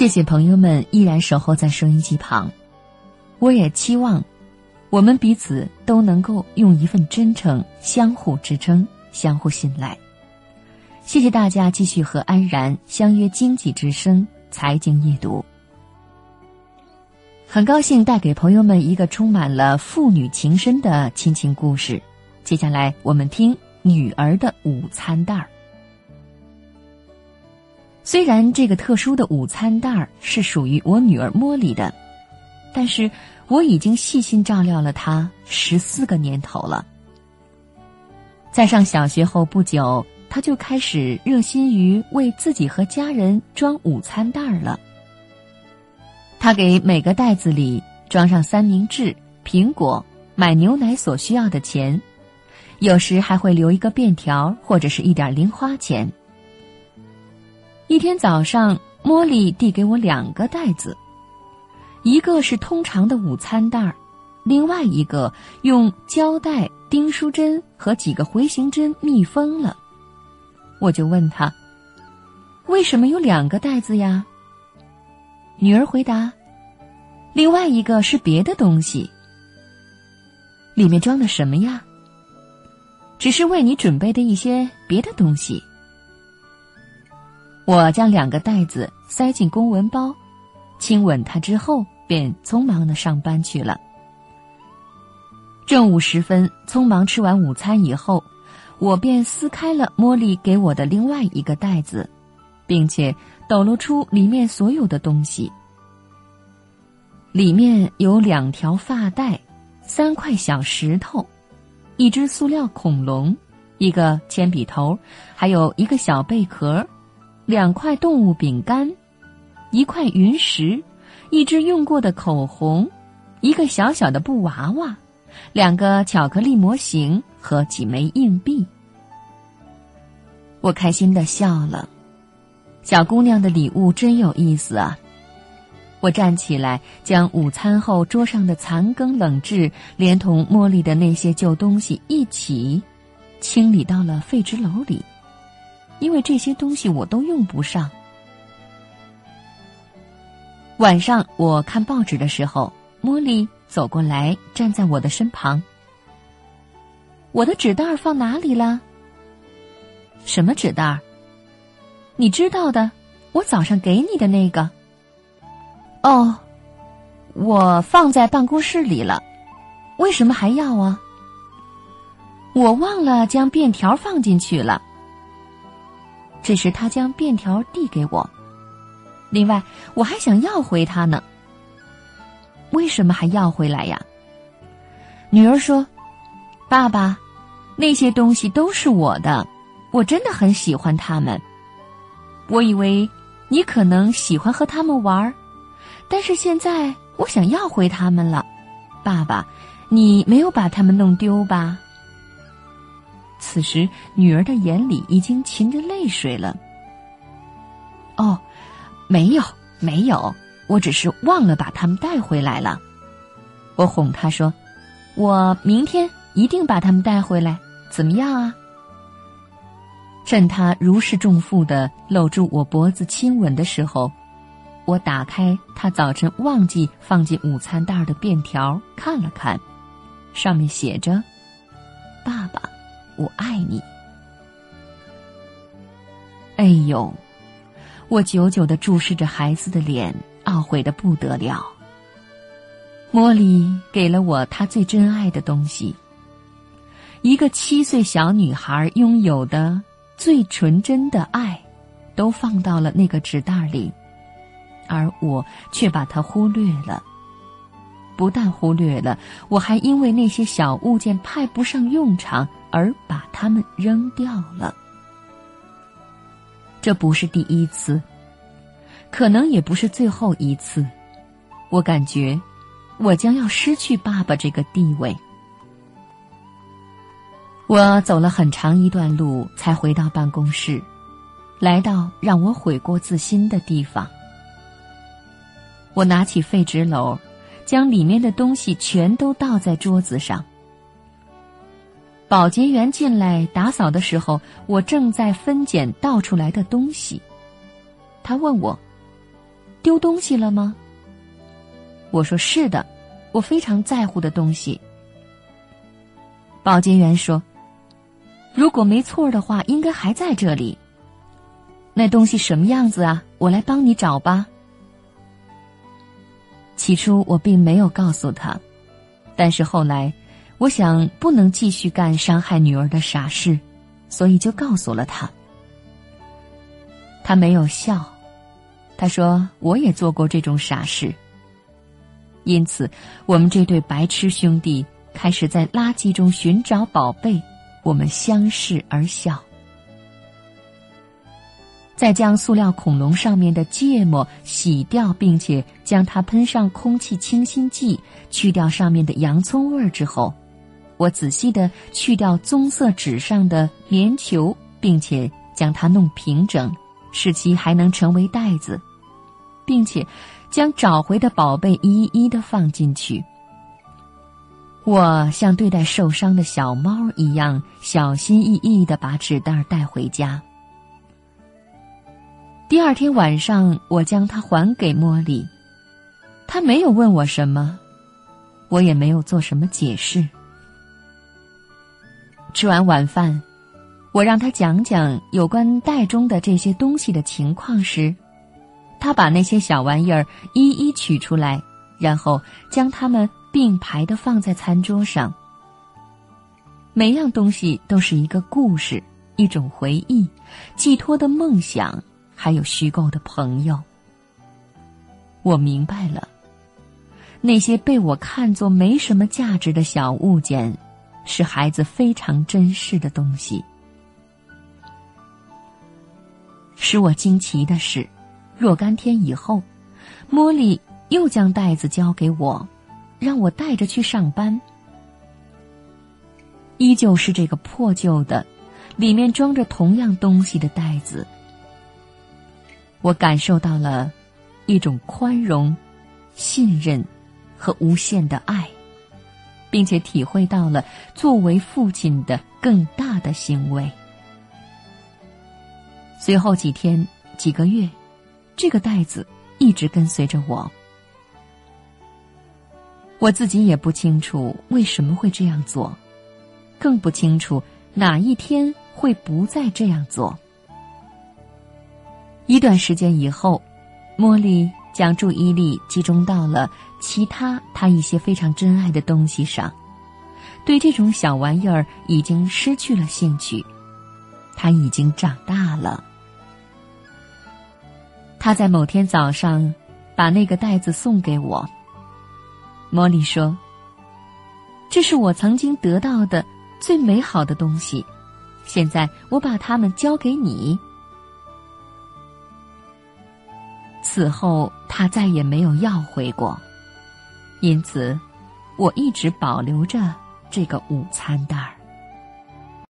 谢谢朋友们依然守候在收音机旁，我也期望我们彼此都能够用一份真诚相互支撑、相互信赖。谢谢大家继续和安然相约《经济之声》财经夜读。很高兴带给朋友们一个充满了父女情深的亲情故事。接下来我们听女儿的午餐袋儿。虽然这个特殊的午餐袋儿是属于我女儿茉莉的，但是我已经细心照料了她十四个年头了。在上小学后不久。他就开始热心于为自己和家人装午餐袋儿了。他给每个袋子里装上三明治、苹果、买牛奶所需要的钱，有时还会留一个便条或者是一点零花钱。一天早上，茉莉递给我两个袋子，一个是通常的午餐袋儿，另外一个用胶带、钉书针和几个回形针密封了。我就问他：“为什么有两个袋子呀？”女儿回答：“另外一个是别的东西，里面装的什么呀？只是为你准备的一些别的东西。”我将两个袋子塞进公文包，亲吻他之后，便匆忙的上班去了。正午时分，匆忙吃完午餐以后。我便撕开了茉莉给我的另外一个袋子，并且抖露出里面所有的东西。里面有两条发带，三块小石头，一只塑料恐龙，一个铅笔头，还有一个小贝壳，两块动物饼干，一块云石，一支用过的口红，一个小小的布娃娃，两个巧克力模型。和几枚硬币，我开心的笑了。小姑娘的礼物真有意思啊！我站起来，将午餐后桌上的残羹冷炙，连同茉莉的那些旧东西一起清理到了废纸篓里，因为这些东西我都用不上。晚上我看报纸的时候，茉莉走过来，站在我的身旁。我的纸袋放哪里了？什么纸袋？你知道的，我早上给你的那个。哦，我放在办公室里了。为什么还要啊？我忘了将便条放进去了。这时他将便条递给我。另外，我还想要回它呢。为什么还要回来呀？女儿说。爸爸，那些东西都是我的，我真的很喜欢他们。我以为你可能喜欢和他们玩，但是现在我想要回他们了。爸爸，你没有把他们弄丢吧？此时，女儿的眼里已经噙着泪水了。哦，没有，没有，我只是忘了把他们带回来了。我哄她说：“我明天。”一定把他们带回来，怎么样啊？趁他如释重负的搂住我脖子亲吻的时候，我打开他早晨忘记放进午餐袋的便条，看了看，上面写着：“，我爱你。”哎呦，我久久的注视着孩子的脸，懊悔的不得了。茉莉给了我她最珍爱的东西。一个七岁小女孩拥有的最纯真的爱，都放到了那个纸袋里，而我却把它忽略了。不但忽略了，我还因为那些小物件派不上用场而把它们扔掉了。这不是第一次，可能也不是最后一次。我感觉，我将要失去爸爸这个地位。我走了很长一段路，才回到办公室，来到让我悔过自新的地方。我拿起废纸篓，将里面的东西全都倒在桌子上。保洁员进来打扫的时候，我正在分拣倒出来的东西。他问我：“丢东西了吗？”我说：“是的，我非常在乎的东西。”保洁员说：“如果没错的话，应该还在这里。那东西什么样子啊？我来帮你找吧。”起初我并没有告诉他，但是后来，我想不能继续干伤害女儿的傻事，所以就告诉了他。他没有笑，他说：“我也做过这种傻事。”因此，我们这对白痴兄弟开始在垃圾中寻找宝贝。我们相视而笑。再将塑料恐龙上面的芥末洗掉，并且将它喷上空气清新剂，去掉上面的洋葱味儿之后，我仔细的去掉棕色纸上的棉球，并且将它弄平整。使其还能成为袋子，并且将找回的宝贝一一的放进去。我像对待受伤的小猫一样，小心翼翼的把纸袋带回家。第二天晚上，我将它还给茉莉，她没有问我什么，我也没有做什么解释。吃完晚饭。我让他讲讲有关袋中的这些东西的情况时，他把那些小玩意儿一一取出来，然后将它们并排的放在餐桌上。每样东西都是一个故事，一种回忆，寄托的梦想，还有虚构的朋友。我明白了，那些被我看作没什么价值的小物件，是孩子非常珍视的东西。使我惊奇的是，若干天以后，茉莉又将袋子交给我，让我带着去上班。依旧是这个破旧的，里面装着同样东西的袋子。我感受到了一种宽容、信任和无限的爱，并且体会到了作为父亲的更大的欣慰。随后几天、几个月，这个袋子一直跟随着我。我自己也不清楚为什么会这样做，更不清楚哪一天会不再这样做。一段时间以后，茉莉将注意力集中到了其他她一些非常珍爱的东西上，对这种小玩意儿已经失去了兴趣。她已经长大了。他在某天早上，把那个袋子送给我。茉莉说：“这是我曾经得到的最美好的东西，现在我把它们交给你。”此后，他再也没有要回过，因此，我一直保留着这个午餐袋儿。